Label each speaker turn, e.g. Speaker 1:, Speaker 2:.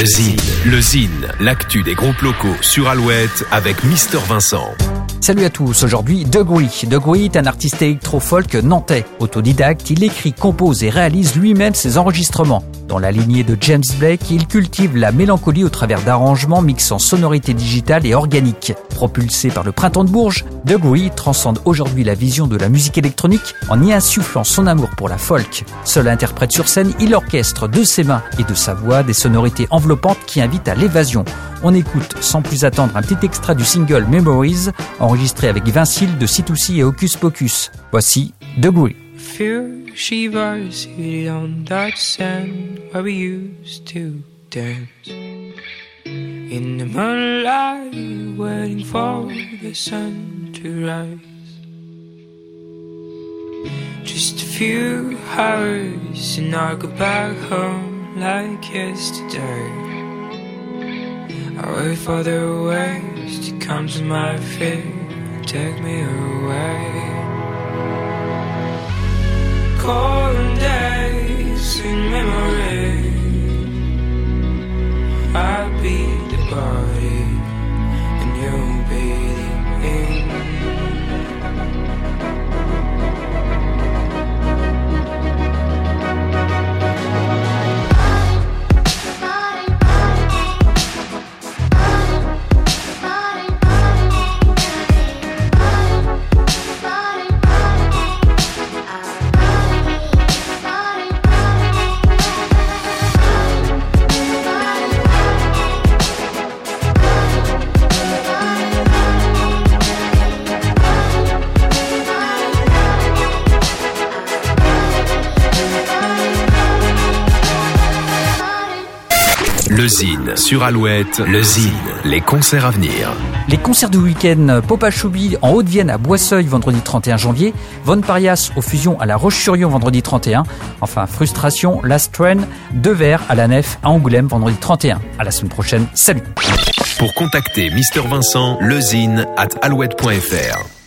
Speaker 1: Le Zine, le Zine, l'actu des groupes locaux sur Alouette avec Mister Vincent.
Speaker 2: Salut à tous, aujourd'hui Degree. Degree est un artiste électro-folk nantais. Autodidacte, il écrit, compose et réalise lui-même ses enregistrements. Dans la lignée de James Blake, il cultive la mélancolie au travers d'arrangements mixant sonorité digitale et organique. Propulsé par le printemps de Bourges, Degree transcende aujourd'hui la vision de la musique électronique en y insufflant son amour pour la folk. Seul interprète sur scène, il orchestre de ses mains et de sa voix des sonorités enveloppantes qui invitent à l'évasion. On écoute sans plus attendre un petit extrait du single Memories, enregistré avec Vincile de C2C et Hocus Pocus. Voici Degree.
Speaker 3: Few shivers seated on that sand where we used to dance. In the moonlight, waiting for the sun to rise. Just a few hours, and I'll go back home like yesterday. I wait for the waves to come to my feet and take me away call.
Speaker 1: Le Zine sur Alouette, le Zine, les concerts à venir.
Speaker 2: Les concerts du week-end Popa Choubi en Haute-Vienne à Boisseuil vendredi 31 janvier, Von Parias aux fusions à la Roche-sur-Yon vendredi 31, enfin Frustration, Last Train, Deux Verres à la Nef à Angoulême vendredi 31. À la semaine prochaine, salut
Speaker 1: Pour contacter Mister Vincent, lezine at alouette.fr.